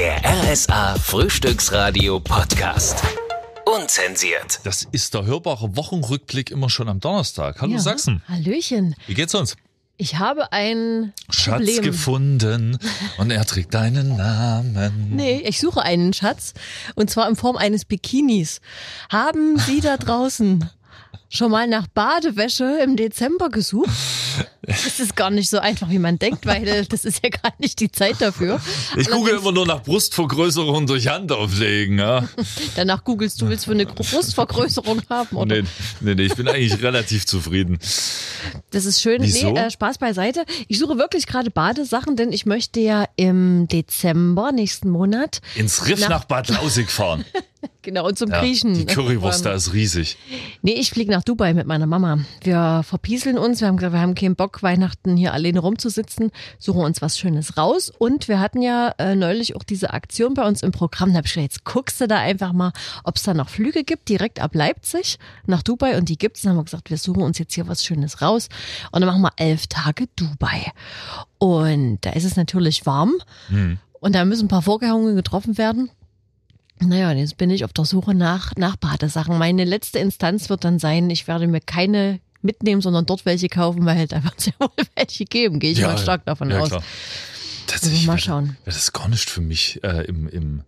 Der RSA Frühstücksradio Podcast. Unzensiert. Das ist der hörbare Wochenrückblick immer schon am Donnerstag. Hallo Ja. Sachsen, Hallöchen. wie geht's uns? Ich habe ein Schatz Problem. gefunden und er trägt deinen Namen. Nee, ich suche einen Schatz und zwar in Form eines Bikinis. Haben Sie da draußen schon mal nach Badewäsche im Dezember gesucht? Das ist gar nicht so einfach, wie man denkt, weil das ist ja gerade nicht die Zeit dafür. Ich Allerdings- immer nur nach Brustvergrößerung durch Hand auflegen. Ja? Danach googelst du, willst du eine Brustvergrößerung haben, oder? Nee, nee, nee, ich bin eigentlich relativ zufrieden. Das ist schön. Wieso? Nee, äh, Spaß beiseite. Ich suche wirklich gerade Badesachen, denn ich möchte ja im Dezember nächsten Monat Ins Riff Na- nach Bad Lausig fahren. genau und zum Ja, Griechen. die Currywurst da ist riesig. Nee, ich fliege nach Dubai mit meiner Mama. Wir verpieseln uns. Wir haben gesagt, wir haben keinen Bock, Weihnachten hier alleine rumzusitzen. Suchen uns was Schönes raus. Und wir hatten ja äh, neulich auch diese Aktion bei uns im Programm. Da habe ich gesagt, jetzt guckst du da einfach mal, ob es da noch Flüge gibt, direkt ab Leipzig nach Dubai. Und die gibt's. Dann haben wir gesagt, wir suchen uns jetzt hier was Schönes raus. Und dann machen wir elf Tage Dubai. Und da ist es natürlich warm. Und da müssen ein paar Vorkehrungen getroffen werden. Naja, jetzt bin ich auf der Suche nach, nach Badesachen. Meine letzte Instanz wird dann sein, ich werde mir keine mitnehmen, sondern dort welche kaufen, weil da wird es ja wohl welche geben, gehe ich mal stark davon ja, aus. Klar. Tatsächlich mal wäre- schauen. Wäre das gar nicht für mich äh, im, im,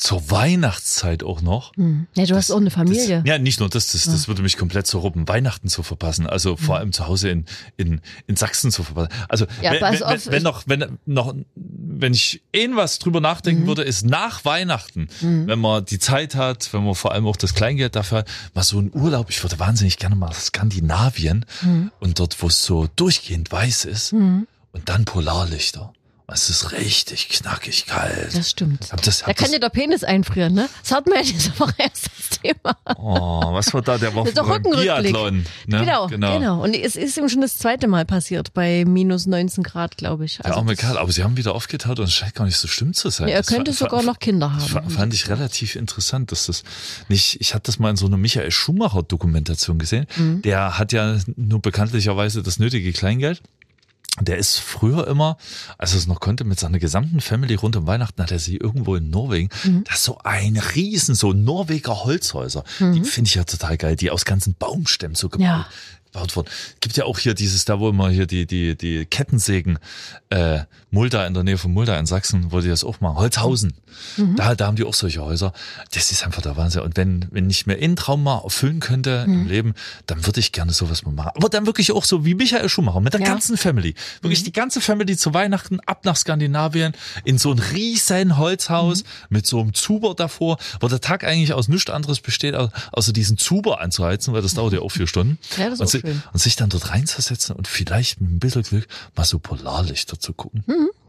zur Weihnachtszeit auch noch. Hm. Ja, du hast auch eine Familie. Das, ja, nicht nur das, das, das würde mich komplett zerrubben, Weihnachten zu verpassen, also vor allem zu Hause in, in, in Sachsen zu verpassen. Also Ja, wenn, wenn, auf, wenn, noch, wenn noch, wenn ich irgendwas drüber Mhm. nachdenken würde, ist nach Weihnachten, wenn man die Zeit hat, wenn man vor allem auch das Kleingeld dafür hat, mal so ein Urlaub, ich würde wahnsinnig gerne mal nach Skandinavien Mhm. und dort, wo es so durchgehend weiß ist und dann Polarlichter. Es ist richtig knackig kalt. Das stimmt. Hab das, Da hab kann das, dir der Penis einfrieren, ne? Das hatten wir ja diese Woche erst das Thema. oh, was war da? Der doch beim Rückenrückblick. Ne? Genau, genau, Und es ist ihm schon das zweite Mal passiert, bei minus 19 Grad, glaube ich. Der arme Kerl, aber sie haben wieder aufgetaut und es scheint gar nicht so schlimm zu sein. Ja, er könnte sogar noch Kinder haben. fand ich relativ interessant, dass das nicht, ich hatte das mal in so einer Michael Schumacher Dokumentation gesehen. Mhm. Der hat ja nur bekanntlicherweise das nötige Kleingeld. Der ist früher immer, als er es noch konnte, mit seiner gesamten Family rund um Weihnachten hat er sie irgendwo in Norwegen. Mhm. Das ist so ein Riesen, so Norweger Holzhäuser. Die finde ich ja total geil, die aus ganzen Baumstämmen so gebaut, Mhm. Ja. Gebaut wurden. Gibt ja auch hier dieses, da wo immer hier die, die, die Kettensägen, äh, Mulda in der Nähe von Mulda in Sachsen, wo die das auch machen. Holzhausen. Mhm. Da, da haben die auch solche Häuser. Das ist einfach der Wahnsinn. Und wenn, wenn ich mir einen Traum mal erfüllen könnte Mhm. im Leben, dann würde ich gerne sowas mal machen. Aber dann wirklich auch so wie Michael Schumacher mit der Ja. Mhm. ganzen Family. Wirklich die ganze Family zu Weihnachten ab nach Skandinavien in so ein riesen Holzhaus Mhm. mit so einem Zuber davor, wo der Tag eigentlich aus nichts anderes besteht, au- außer diesen Zuber anzuheizen, weil das dauert ja auch vier Stunden. Ja, schön. und sich dann dort reinzusetzen und vielleicht mit ein bisschen Glück mal so Polarlichter zu gucken.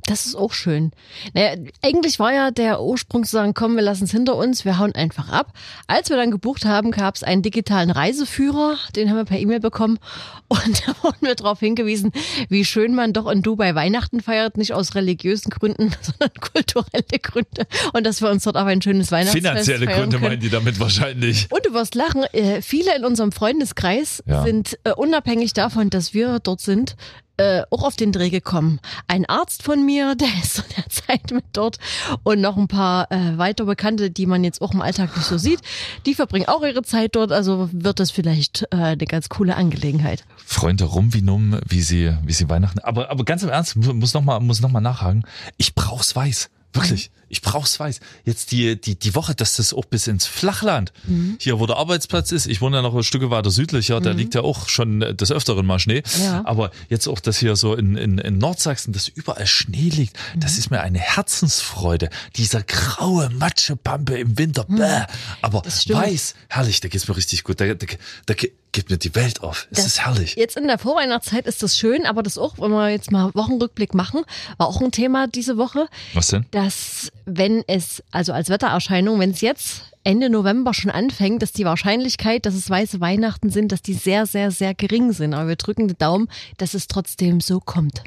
Das ist auch schön. Naja, eigentlich war ja der Ursprung zu sagen, komm, wir lassen es hinter uns, wir hauen einfach ab. Als wir dann gebucht haben, gab es einen digitalen Reiseführer, den haben wir per E-Mail bekommen und da wurden wir darauf hingewiesen, wie schön man doch in Dubai Weihnachten feiert, nicht aus religiösen Gründen, sondern kulturelle Gründe und dass wir uns dort auf ein schönes Weihnachtsfest Finanzielle Gründe können. meinen die damit wahrscheinlich. Und du wirst lachen, äh, viele in unserem Freundeskreis Ja. sind äh, unabhängig davon, dass wir dort sind, äh, auch auf den Dreh gekommen. Ein Arzt von mir, der ist zu der Zeit mit dort und noch ein paar äh, weiter Bekannte, die man jetzt auch im Alltag nicht so sieht, die verbringen auch ihre Zeit dort, also wird das vielleicht äh, eine ganz coole Angelegenheit. Freunde rum wie numm, wie sie, wie sie Weihnachten. Aber, aber ganz im Ernst, mu- muss noch mal, muss noch nachhaken. Ich brauch's weiß. Wirklich. Ich brauch's weiß. Jetzt die, die, die Woche, dass das auch bis ins Flachland, hier wo der Arbeitsplatz ist, ich wohne ja noch ein Stück weiter südlicher, da liegt ja auch schon des Öfteren mal Schnee. Ja. Aber jetzt auch, dass hier so in, in, in Nordsachsen, dass überall Schnee liegt, das ist mir eine Herzensfreude. Dieser graue Matschepampe im Winter, bäh. Aber weiß, herrlich, da geht's mir richtig gut. Da, da, da geht mir die Welt auf. Es Das- ist herrlich. Jetzt in der Vorweihnachtszeit ist das schön, aber das auch, wenn wir jetzt mal Wochenrückblick machen, war auch ein Thema diese Woche. Was denn? dass wenn es, also als Wettererscheinung, wenn es jetzt Ende November schon anfängt, dass die Wahrscheinlichkeit, dass es weiße Weihnachten sind, dass die sehr, sehr, sehr gering sind. Aber wir drücken den Daumen, dass es trotzdem so kommt.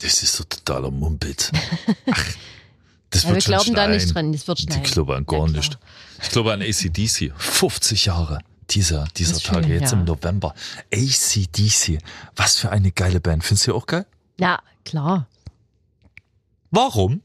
Das ist so totaler Mumpitz. Ach, das Ja, wird wir schon glauben da schneien. nicht dran, es wird schneien. Ich glaube an gar Ja, nicht. Ich glaube an ACDC. 50 Jahre. Dieser, dieser Das Tage, schön, jetzt ja. im November. ACDC. Was für eine geile Band. Findest du auch geil? Ja, klar. Warum?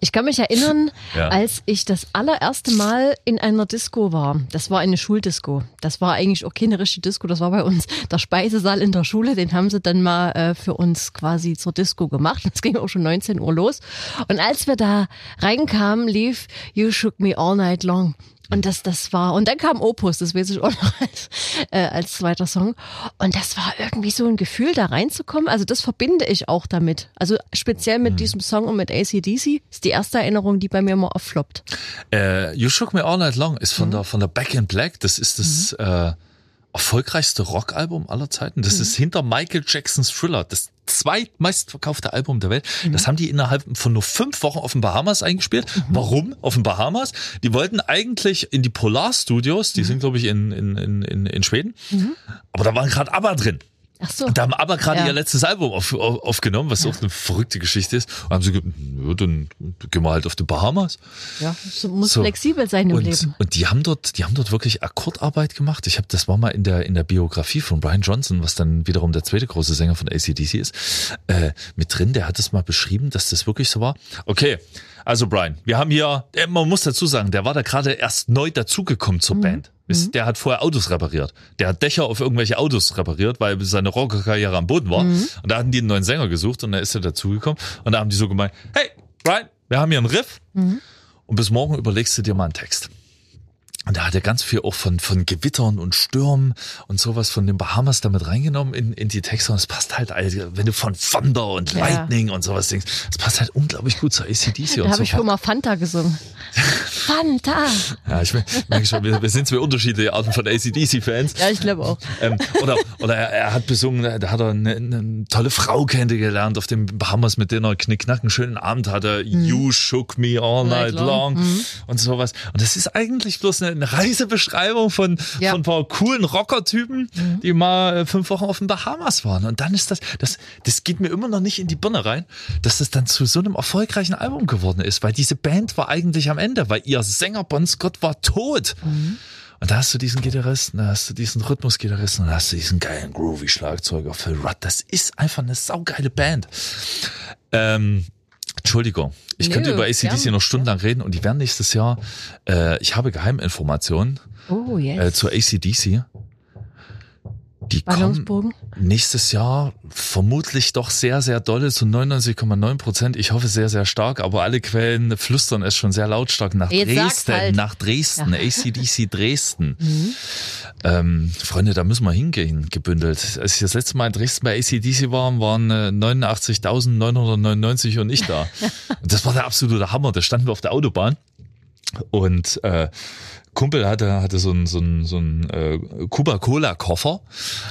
Ich kann mich erinnern, Ja. als ich das allererste Mal in einer Disco war. Das war eine Schuldisco. Das war eigentlich auch keine richtige Disco. Das war bei uns der Speisesaal in der Schule. Den haben sie dann mal äh, für uns quasi zur Disco gemacht. Es ging auch schon 19 Uhr los. Und als wir da reinkamen, lief You Shook Me All Night Long. Und das, das war, und dann kam Opus, das weiß ich auch noch als, äh, als zweiter Song. Und das war irgendwie so ein Gefühl, da reinzukommen. Also das verbinde ich auch damit. Also speziell mit diesem Song und mit ACDC ist die erste Erinnerung, die bei mir mal auffloppt. Äh, you Shook Me All Night Long ist von der von der Back in Black. Das ist das äh, erfolgreichste Rockalbum aller Zeiten. Das ist hinter Michael Jacksons Thriller das zweitmeistverkaufte Album der Welt. Das haben die innerhalb von nur fünf Wochen auf den Bahamas eingespielt. Warum auf den Bahamas? Die wollten eigentlich in die Polar Studios. Die sind glaube ich in in in in, in Schweden. Aber da waren gerade ABBA drin. Ach so. Da haben aber gerade Ja. ihr letztes Album auf, auf, aufgenommen, was auch eine verrückte Geschichte ist. Und haben sie gesagt, ja, dann gehen wir halt auf die Bahamas. Ja, so muss So. flexibel sein im Und, Leben. und die haben dort, die haben dort wirklich Akkordarbeit gemacht. Ich habe, das war mal in der in der Biografie von Brian Johnson, was dann wiederum der zweite große Sänger von ACDC ist, äh, mit drin. Der hat es mal beschrieben, dass das wirklich so war. Okay, also Brian, wir haben hier, äh, man muss dazu sagen, der war da gerade erst neu dazugekommen zur Band. Wisst, Der hat vorher Autos repariert. Der hat Dächer auf irgendwelche Autos repariert, weil seine Rockerkarriere am Boden war. Und da hatten die einen neuen Sänger gesucht und da ist er dazugekommen. Und da haben die so gemeint, hey, Brian, wir haben hier einen Riff. Und bis morgen überlegst du dir mal einen Text. Und da hat er ganz viel auch von, von Gewittern und Stürmen und sowas von den Bahamas damit reingenommen in, in die Texte. Und es passt halt, also, wenn du von Thunder und Ja. Lightning und sowas denkst, es passt halt unglaublich gut zu ACDC Da und habe so. ich schon mal Fanta gesungen. Fanta! Ja, ich merke schon, wir, wir sind zwei unterschiedliche Arten von ACDC-Fans. Ja, ich glaube auch. Ähm, oder oder er, er hat besungen, da hat er eine, eine tolle Frau kennengelernt auf dem Bahamas, mit der er knickknack einen schönen Abend hatte. You shook me all night, Night long. long und sowas. Und das ist eigentlich bloß eine, eine Reisebeschreibung von, Ja. von ein paar coolen Rockertypen, die mal äh, fünf Wochen auf den Bahamas waren. Und dann ist das, das, das geht mir immer noch nicht in die Birne rein, dass das dann zu so einem erfolgreichen Album geworden ist, weil diese Band war eigentlich am Ende, weil ihr Sänger Bon Scott war tot. Und da hast du diesen Gitarristen, da hast du diesen Rhythmusgitarristen und da hast du diesen geilen groovy Schlagzeuger Phil Rudd. Das ist einfach eine saugeile Band. Ähm, Entschuldigung, ich Nö, könnte über ACDC noch stundenlang reden und die werden nächstes Jahr, äh, ich habe Geheiminformationen Oh, äh, yes. zur ACDC. Die kommen Ballungsbogen. nächstes Jahr vermutlich doch sehr, sehr dolle zu 99,9 Prozent. Ich hoffe sehr, sehr stark, aber alle Quellen flüstern es schon sehr lautstark nach Jetzt Dresden, halt. nach Dresden, ACDC Dresden. Ähm, Freunde, da müssen wir hingehen, gebündelt. Als ich das letzte Mal in Dresden bei ACDC war, waren äh, 89.999 und ich da. das war der absolute Hammer. Da standen wir auf der Autobahn und äh, Kumpel hatte, hatte so einen so einen, so einen äh, Cuba-Cola-Koffer.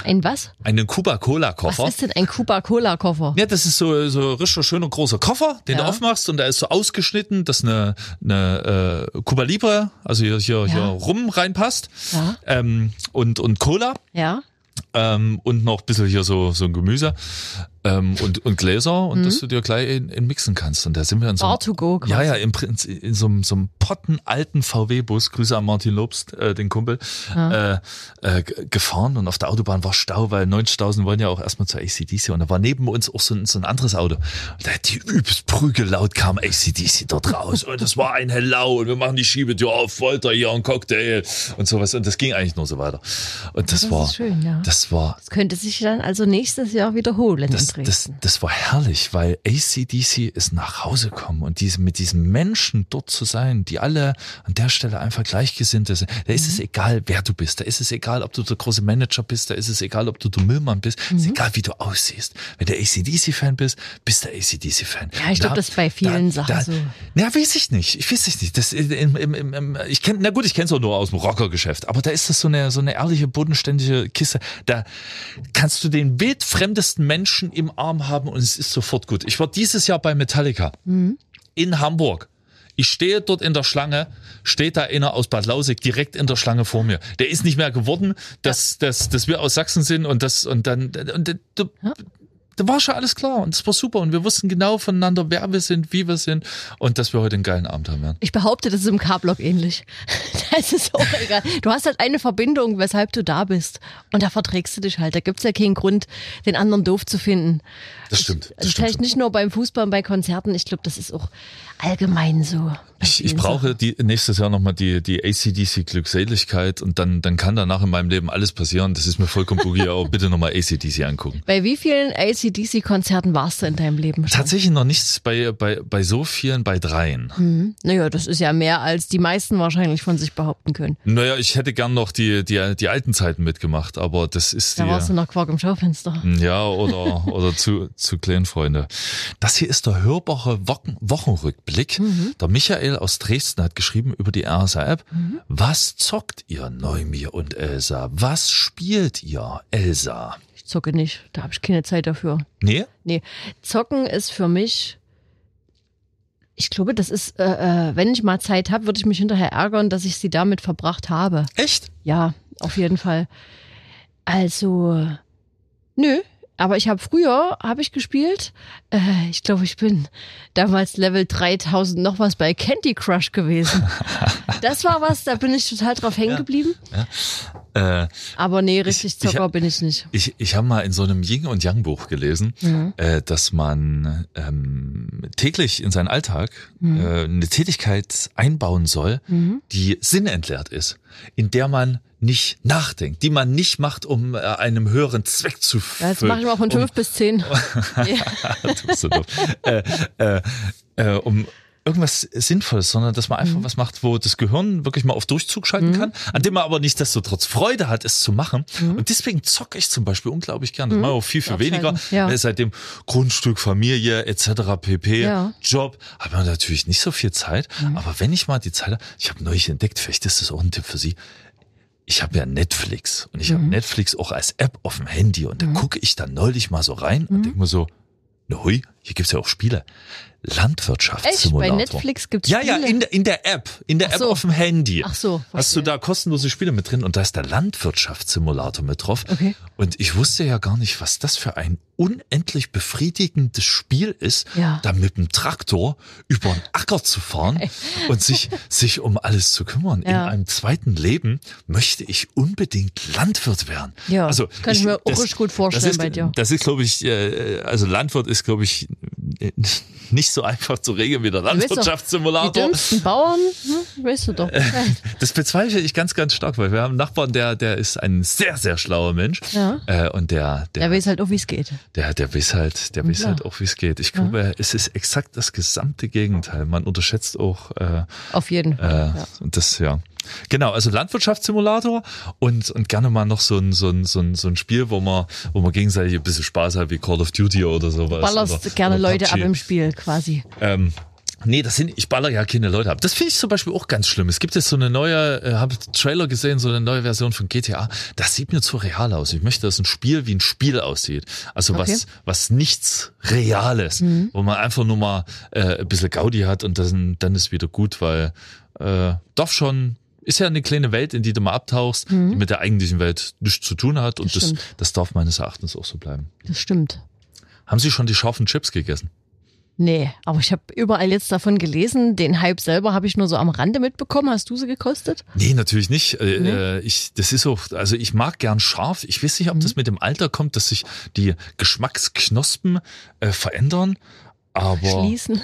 Ein was? Einen Was Cuba-Cola-Koffer. ist denn ein Cuba-Cola-Koffer? Ja, das ist so, so richtig schöner großer Koffer, den Ja. du aufmachst und der ist so ausgeschnitten, dass eine, eine äh, Cuba Libre, also hier, hier, hier Ja. rum reinpasst. Ja. Ähm, und, und Cola Ja. ähm, und noch ein bisschen hier so, so ein Gemüse ähm, und, und Gläser und dass du dir gleich in, in mixen kannst. Und da sind wir in so einem, Bar to go quasi. ja, ja, im Prinzip in so einem, so einem pottenalten VW-Bus, Grüße an Martin Lobst, äh, den Kumpel, äh, äh, g- gefahren und auf der Autobahn war Stau, weil 90.000 wollen ja auch erstmal zur ACDC und da war neben uns auch so ein, so ein anderes Auto. Und da hat die übelst prügellaut kam ACDC dort raus und es war ein Hellau und wir machen die Schiebetür auf, Wolter hier ein Cocktail und sowas und das ging eigentlich nur so weiter. Und das, Das war, schön, ja. das war Das könnte sich dann also nächstes Jahr wiederholen das, das, das war herrlich, weil ACDC ist nach Hause gekommen und diese, mit diesen Menschen dort zu sein, die alle an der Stelle einfach Gleichgesinnte sind. Da ist Mhm. es egal, wer du bist. Da ist es egal, ob du der große Manager bist. Da ist es egal, ob du der Müllmann bist. Mhm. ist egal, wie du aussiehst. Wenn du ACDC-Fan bist, bist du ACDC-Fan. Ja, ich glaub, das ist bei vielen Sachen so. Ja, weiß ich nicht. Ich weiß es nicht. Das, im, im, im, im, ich kenn, na gut, ich kenne es auch nur aus dem Rockergeschäft. Aber da ist das so eine, so eine ehrliche, bodenständige Kiste. Da kannst du den wildfremdesten Menschen im Arm haben und es ist sofort gut. Ich war dieses Jahr bei Metallica in Hamburg. Ich stehe dort in der Schlange, steht da einer aus Bad Lausig direkt in der Schlange vor mir. Der ist nicht mehr geworden, dass, dass, dass wir aus Sachsen sind und das und dann und du, Da war schon alles klar und es war super und wir wussten genau voneinander, wer wir sind, wie wir sind und dass wir heute einen geilen Abend haben werden. Ich behaupte, das ist im K-Block ähnlich. Das ist auch egal. Du hast halt eine Verbindung, weshalb du da bist. Und da verträgst du dich halt. Da gibt's ja keinen Grund, den anderen doof zu finden. Das stimmt. Das Also stimmt. vielleicht nicht nur beim Fußball und bei Konzerten. Ich glaube, das ist auch allgemein so. Ich, ich brauche die, nächstes Jahr nochmal die, die ACDC Glückseligkeit und dann, dann kann danach in meinem Leben alles passieren. Das ist mir vollkommen boogie, aber bitte nochmal ACDC angucken. Bei wie vielen ACDC-Konzerten warst du in deinem Leben schon? Tatsächlich noch nichts bei, bei, bei so vielen, bei dreien. Naja, das ist ja mehr, als die meisten wahrscheinlich von sich behaupten können. Naja, ich hätte gern noch die, die, die alten Zeiten mitgemacht, aber das ist Da die. warst du noch Quark im Schaufenster. Ja, oder, oder zu, zu kleinen Freunde. Das hier ist der hörbare Wochen, Wochenrückblick. Der Michael aus Dresden hat geschrieben über die RSA-App. Was zockt ihr, Neumir und Elsa? Was spielt ihr, Elsa? Ich zocke nicht, da habe ich keine Zeit dafür. Nee? Nee, zocken ist für mich. Ich glaube, das ist, äh, äh, wenn ich mal Zeit habe, würde ich mich hinterher ärgern, dass ich sie damit verbracht habe. Echt? Ja, auf jeden Fall. Also, nö. Aber ich habe früher, habe ich gespielt, äh, ich glaube, ich bin damals Level 3000 noch was bei Candy Crush gewesen. Das war was, da bin ich total drauf hängen geblieben. Äh, Aber nee, richtig Ich- ich Zocker hab- bin ich nicht. Ich, ich habe mal in so einem Yin und Yang Buch gelesen, äh, dass man ähm, täglich in seinen Alltag äh, eine Tätigkeit einbauen soll, die sinnentleert ist, in der man nicht nachdenkt, die man nicht macht, um äh, einem höheren Zweck zu Ja, jetzt mache ich mal von um, fünf bis zehn. du bist so doof. äh, äh, äh, um irgendwas Sinnvolles, sondern dass man Mhm. einfach was macht, wo das Gehirn wirklich mal auf Durchzug schalten kann, an dem man aber nichtsdestotrotz Freude hat, es zu machen. Und deswegen zocke ich zum Beispiel unglaublich gern. Das mache ich auch viel, viel weniger. Mhm. ja. Weil Seitdem Grundstück, Familie etc. pp. Ja. Job, hat man natürlich nicht so viel Zeit. Mhm. Aber wenn ich mal die Zeit habe, ich habe neulich entdeckt, vielleicht ist das auch ein Tipp für Sie, ich habe ja Netflix und ich Mhm. habe Netflix auch als App auf dem Handy und da gucke ich dann neulich mal so rein Mhm. und denke mir so, na hui, hier gibt's ja auch Spiele. Echt? Bei Landwirtschaftssimulator. Netflix gibt's Ja, Spiele? ja, in der, in der App. In der Ach App so. auf dem Handy. Ach so, Hast du verstehe. da kostenlose Spiele mit drin und da ist der Landwirtschaftssimulator mit drauf. Okay. Und ich wusste ja gar nicht, was das für ein unendlich befriedigendes Spiel ist, Ja. da mit dem Traktor über den Acker zu fahren und sich, sich um alles zu kümmern. Ja. In einem zweiten Leben möchte ich unbedingt Landwirt werden. Ja, also das kann ich mir auch richtig gut vorstellen das ist, bei dir. Das ist, glaube ich, äh, also Landwirt ist, glaube ich, nicht so einfach zu regeln wie der doch, Die Landwirtschaftssimulator. dümmsten Bauern, hm, weißt du doch. Das bezweifle ich ganz, ganz stark, weil wir haben einen Nachbarn, der, der ist ein sehr, sehr schlauer Mensch. Ja. Äh, und der, der, Der weiß halt auch, wie es geht. der, der weiß halt, der weiß halt auch, wie es geht. Ich glaube, es ist exakt das gesamte Gegenteil. Man unterschätzt auch äh, Auf jeden Fall. äh, ja. und das, ja. Genau, also Landwirtschaftssimulator und, und gerne mal noch so ein, so ein, so ein, so ein Spiel, wo man, wo man gegenseitig ein bisschen Spaß hat, wie Call of Duty oder sowas. Ballerst oder, gerne oder Leute ab im Spiel quasi. Ähm, nee, das sind, ich baller ja keine Leute ab. Das finde ich zum Beispiel auch ganz schlimm. Es gibt jetzt so eine neue, äh, habe Trailer gesehen, so eine neue Version von GTA. Das sieht mir zu real aus. Ich möchte, dass ein Spiel wie ein Spiel aussieht. Also Okay. was, was nichts Reales, wo man einfach nur mal äh, ein bisschen Gaudi hat und dann, dann ist wieder gut, weil äh, darf schon, ist ja eine kleine Welt, in die du mal abtauchst, die mit der eigentlichen Welt nichts zu tun hat und Das das, das darf meines Erachtens auch so bleiben. Das stimmt. Haben Sie schon die scharfen Chips gegessen? Nee, aber ich habe überall jetzt davon gelesen. Den Hype selber habe ich nur so am Rande mitbekommen. Hast du sie gekostet? Nee, natürlich nicht. Äh, Nee? äh, Ich, das ist auch, also ich mag gern scharf. Ich weiß nicht, ob Mhm. das mit dem Alter kommt, dass sich die Geschmacksknospen äh, verändern. Aber Schließen.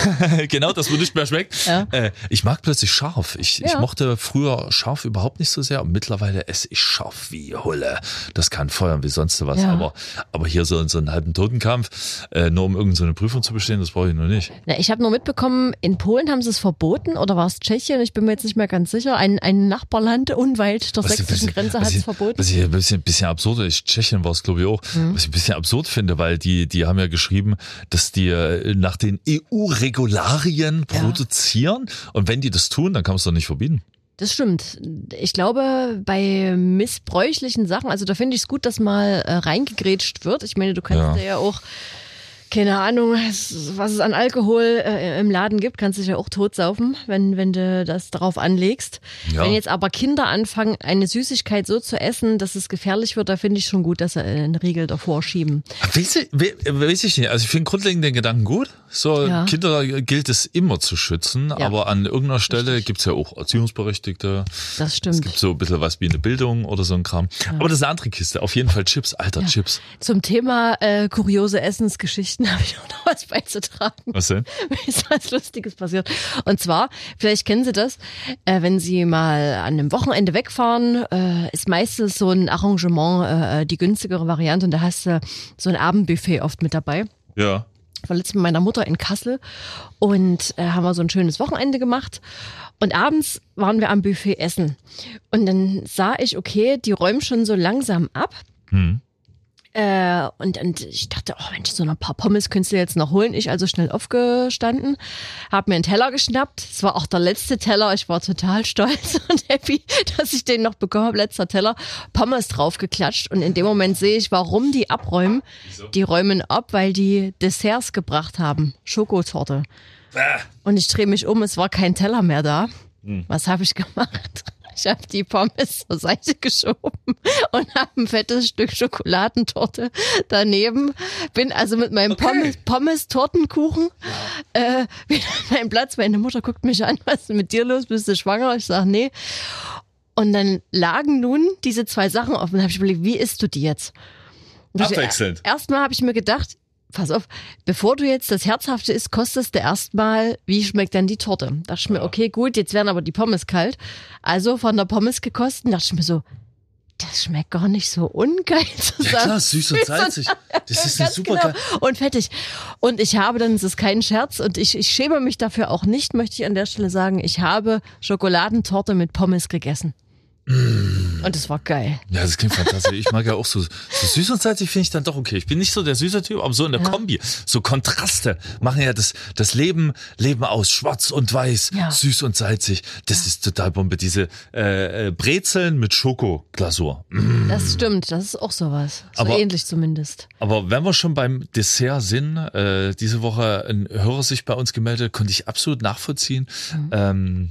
genau, dass mir nicht mehr schmeckt. Ja. Äh, ich mag plötzlich scharf. Ich, ich Ja. mochte früher scharf überhaupt nicht so sehr und mittlerweile esse ich scharf wie Hulle. Das kann feuern wie sonst was. Ja. Aber, aber hier so, so einen halben Totenkampf, äh, nur um irgendeine so eine Prüfung zu bestehen, das brauche ich noch nicht. Na, ich habe nur mitbekommen, in Polen haben sie es verboten oder war es Tschechien? Ich bin mir jetzt nicht mehr ganz sicher. Ein, ein Nachbarland unweit der Was- sächsischen Grenze hat ich- es verboten. Was ich ein bisschen, bisschen absurd ist, Tschechien war es glaube ich auch, Mhm. was ich ein bisschen absurd finde, weil die, die haben ja geschrieben, dass die äh, nach den EU-Regularien Ja. produzieren und wenn die das tun, dann kann man es doch nicht verbieten. Das stimmt. Ich glaube, bei missbräuchlichen Sachen, also da finde ich es gut, dass mal äh, reingegrätscht wird. Ich meine, du kannst Ja. ja. ja auch keine Ahnung, es- was es an Alkohol äh, im Laden gibt, kannst du dich ja auch totsaufen, wenn, wenn du das darauf anlegst. Ja. Wenn jetzt aber Kinder anfangen, eine Süßigkeit so zu essen, dass es gefährlich wird, da finde ich schon gut, dass sie einen Riegel davor schieben. Weiß ich, we- weiß ich nicht. Also ich finde grundlegend den Gedanken gut. So Ja. Kinder gilt es immer zu schützen, aber an irgendeiner Stelle gibt's ja auch Erziehungsberechtigte. Das Es stimmt. gibt so ein bisschen was wie eine Bildung oder so ein Kram. Aber das ist eine andere Kiste. Auf jeden Fall Chips, alter Chips. Zum Thema äh, kuriose Essensgeschichten habe ich auch noch was beizutragen. Was denn? Mir ist was Lustiges passiert. Und zwar, vielleicht kennen Sie das, äh, wenn Sie mal an einem Wochenende wegfahren, äh, ist meistens so ein Arrangement äh, die günstigere Variante und da hast du so ein Abendbuffet oft mit dabei. Ja. Ich war letztens mit meiner Mutter in Kassel und äh, haben wir so ein schönes Wochenende gemacht. Und abends waren wir am Buffet essen. Und dann sah ich, okay, die räumen schon so langsam ab. Hm. Äh, und, und ich dachte, oh Mensch, so ein paar Pommes könntest du jetzt noch holen. Ich also schnell aufgestanden, habe mir einen Teller geschnappt. Es war auch der letzte Teller. Ich war total stolz und happy, dass ich den noch bekommen habe. Letzter Teller. Pommes draufgeklatscht. Und in dem Moment sehe ich, warum die abräumen. Die räumen ab, weil die Desserts gebracht haben. Schokotorte. Und ich drehe mich um, es war kein Teller mehr da. Was habe ich gemacht? Ich habe die Pommes zur Seite geschoben und habe ein fettes Stück Schokoladentorte daneben. Bin also mit meinem Pommes, Pommes Tortenkuchen äh, wieder an meinem Platz. Meine Mutter guckt mich an, was ist mit dir los? Bist du schwanger? Ich sage, nee. Und dann lagen nun diese zwei Sachen offen. Da habe ich überlegt, wie isst du die jetzt? Abwechselnd. Erstmal habe ich mir gedacht, pass auf, bevor du jetzt das Herzhafte isst, kostest du erstmal, wie schmeckt denn die Torte? Da dachte ich mir, okay, gut, jetzt werden aber die Pommes kalt. Also von der Pommes gekostet, dachte ich mir so, das schmeckt gar nicht so ungeil zusammen. Ja klar, süß und salzig. Das ist eine super genau. geil. Und fertig. Und ich habe dann, es ist kein Scherz und ich, ich schäme mich dafür auch nicht, möchte ich an der Stelle sagen, ich habe Schokoladentorte mit Pommes gegessen. Und es war geil. Ja, das klingt fantastisch. Ich mag ja auch so, so süß und salzig finde ich dann doch okay. Ich bin nicht so der süße Typ, aber so in der Kombi. So Kontraste machen ja das, das Leben, Leben aus. Schwarz und weiß, Ja. süß und salzig. Das ist total Bombe. Diese äh, äh, Brezeln mit Schokoglasur. Mm. Das stimmt, das ist auch sowas. So Aber- ähnlich zumindest. Aber wenn wir schon beim Dessert sind, äh, diese Woche ein Hörer sich bei uns gemeldet, konnte ich absolut nachvollziehen. Ähm,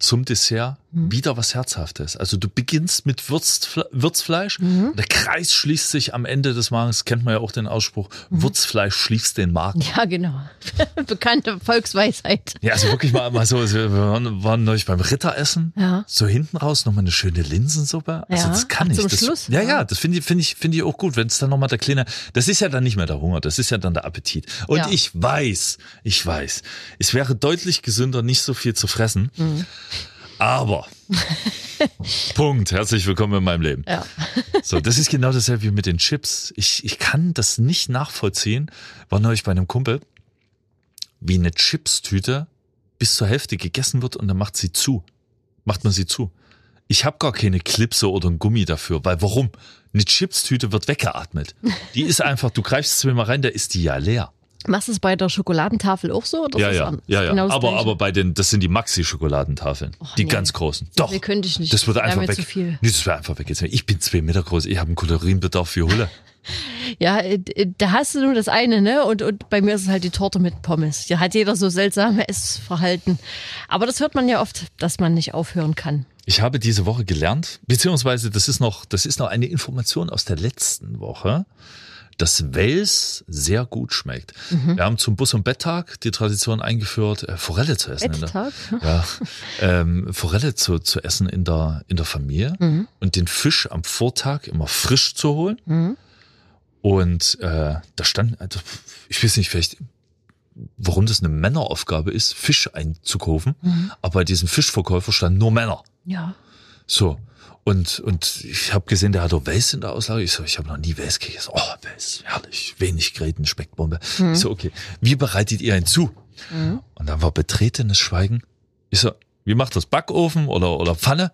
zum Dessert wieder was Herzhaftes. Also du beginnst mit Würzfle Würzfleisch, und der Kreis schließt sich am Ende des Magens, kennt man ja auch den Ausspruch, Würzfleisch schließt den Magen. Ja, genau. Bekannte Volksweisheit. Ja, also wirklich mal, mal so, also wir waren, waren neulich beim Ritteressen, Ja. so hinten raus nochmal eine schöne Linsensuppe. Also Ja, das kann ach, ich. zum das, Schluss, Ja, ja. ja, das finde ich, finde ich, finde ich auch gut, wenn es dann nochmal der kleine, das ist ja dann nicht mehr der Hunger, das ist ja dann der Appetit. Und Ja. ich weiß, ich weiß, es wäre deutlich gesünder, nicht so viel zu fressen. Mhm. Aber, Punkt, herzlich willkommen in meinem Leben. Ja. So, das ist genau dasselbe wie mit den Chips. Ich, ich kann das nicht nachvollziehen. War neulich bei einem Kumpel, wie eine Chipstüte bis zur Hälfte gegessen wird und dann macht sie zu. Macht man sie zu. Ich habe gar keine Klipse oder ein Gummi dafür, weil warum? Eine Chipstüte wird weggeatmet. Die ist einfach, du greifst zweimal rein, da ist die ja leer. Machst du es bei der Schokoladentafel auch so? Ja, ja, ja, ja. genau aber, aber bei den, das sind die Maxi-Schokoladentafeln. die nee. ganz großen. Doch. Nee, könnte ich nicht. Das würde einfach weg. zu viel. Nee, das wäre einfach weg. Jetzt, Ich bin zwei Meter groß, ich habe einen Kalorienbedarf für Hulle. Ja, äh, da hast du nur das eine, ne? Und, und bei mir ist es halt die Torte mit Pommes. Da hat jeder so seltsame Essverhalten. Aber das hört man ja oft, dass man nicht aufhören kann. Ich habe diese Woche gelernt, beziehungsweise das ist noch, das ist noch eine Information aus der letzten Woche, dass Wels sehr gut schmeckt. Mhm. Wir haben zum Bus- und Betttag die Tradition eingeführt, äh, Forelle zu essen. Betttag? Ja, ähm, Forelle zu, zu essen in der, in der Familie Mhm. und den Fisch am Vortag immer frisch zu holen. Und äh, da stand, also, ich weiß nicht, vielleicht, warum das eine Männeraufgabe ist, Fisch einzukaufen, aber bei diesem Fischverkäufer standen nur Männer. Ja. So. Und, und ich habe gesehen, der hat auch Wels in der Auslage. Ich so, ich habe noch nie Wels gegessen. Oh, Wels, herrlich. Wenig Gräten, Speckbombe. Ich so, okay. Wie bereitet ihr ihn zu? Und dann war betretenes Schweigen. Ich so, wie macht das? Backofen oder, oder Pfanne?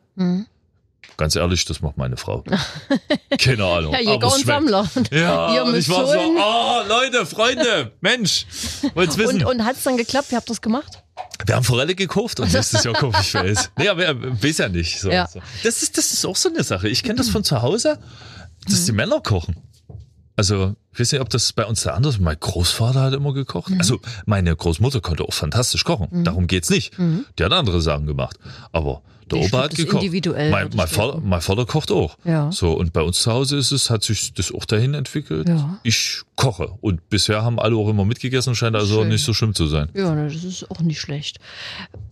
Ganz ehrlich, das macht meine Frau. Keine Ahnung. Ja, Jäger und. Sammler. Ja, Ihr und ich war so, oh, Leute, Freunde, Mensch, wollt's wissen. Und, und hat es dann geklappt? Wie habt ihr das gemacht? Wir haben Forelle gekauft und nächstes Jahr kaufe ich Wels. Nee, aber er weiß ja nicht. So, Ja. so. Das, ist, das ist auch so eine Sache. Ich kenne das von zu Hause, dass die Männer kochen. Also, ich weiß nicht, ob das bei uns da anders ist. Mein Großvater hat immer gekocht. Mhm. Also, meine Großmutter konnte auch fantastisch kochen. Darum geht's nicht. Die hat andere Sachen gemacht. Aber der Ich Opa hat gekocht. individuell, Mein, mein, Vater, mein Vater kocht auch. Ja. So, und bei uns zu Hause ist es, hat sich das auch dahin entwickelt. Ja. Ich koche. Und bisher haben alle auch immer mitgegessen, scheint also Schön. nicht so schlimm zu sein. Ja, ne, das ist auch nicht schlecht.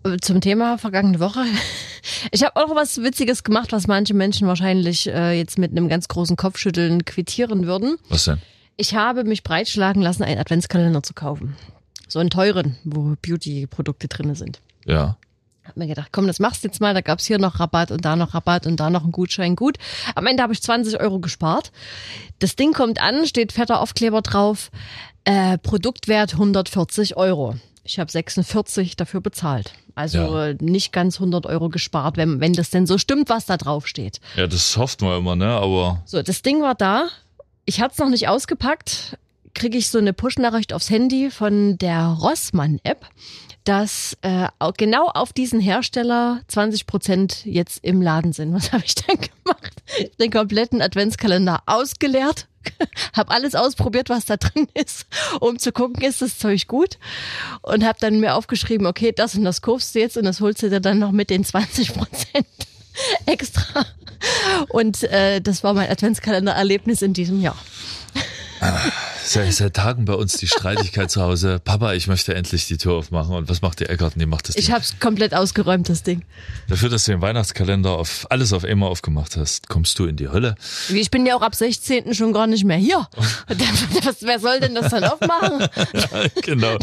Äh, Zum Thema vergangene Woche. Ich habe auch was Witziges gemacht, was manche Menschen wahrscheinlich äh, jetzt mit einem ganz großen Kopfschütteln quittieren würden. Was denn? Ich habe mich breitschlagen lassen, einen Adventskalender zu kaufen. So einen teuren, wo Beauty-Produkte drinne sind. Ja. Hab mir gedacht, komm, das machst du jetzt mal. Da gab's hier noch Rabatt und da noch Rabatt und da noch einen Gutschein. Gut. Am Ende habe ich 20 Euro gespart. Das Ding kommt an, steht fetter Aufkleber drauf. Äh, Produktwert 140 Euro. Ich habe 46 dafür bezahlt. Also Ja. nicht ganz 100 Euro gespart, wenn, wenn das denn so stimmt, was da drauf steht. Ja, das hofft man immer, ne? Aber So, das Ding war da. Ich hatte es noch nicht ausgepackt. Kriege ich so eine Push-Nachricht aufs Handy von der Rossmann-App, dass äh, genau auf diesen Hersteller 20 Prozent jetzt im Laden sind. Was habe ich dann gemacht? Den kompletten Adventskalender ausgeleert, habe alles ausprobiert, was da drin ist, um zu gucken, ist das Zeug gut und habe dann mir aufgeschrieben, okay, das und das kaufst du jetzt und das holst du dir dann noch mit den 20 Prozent extra. Und äh, das war mein Adventskalender-Erlebnis in diesem Jahr. seit, seit Tagen bei uns die Streitigkeit zu Hause. Papa, ich möchte endlich die Tür aufmachen. Und was macht der Eckert? Nee, macht das Ich Ding. habe es komplett ausgeräumt, das Ding. Dafür, dass du den Weihnachtskalender auf alles auf einmal aufgemacht hast, kommst du in die Hölle. Ich bin ja auch ab 16. schon gar nicht mehr hier. Was, wer soll denn das dann aufmachen? genau.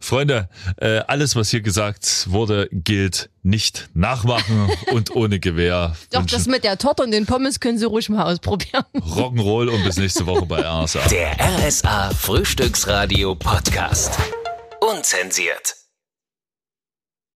Freunde, äh, alles, was hier gesagt wurde, gilt nicht nachmachen und ohne Gewehr. Doch, Wünschen das mit der Torte und den Pommes können Sie ruhig mal ausprobieren. Rock'n'Roll und bis nächste Woche bei RSA. Der RSA Frühstücksradio Podcast. Unzensiert.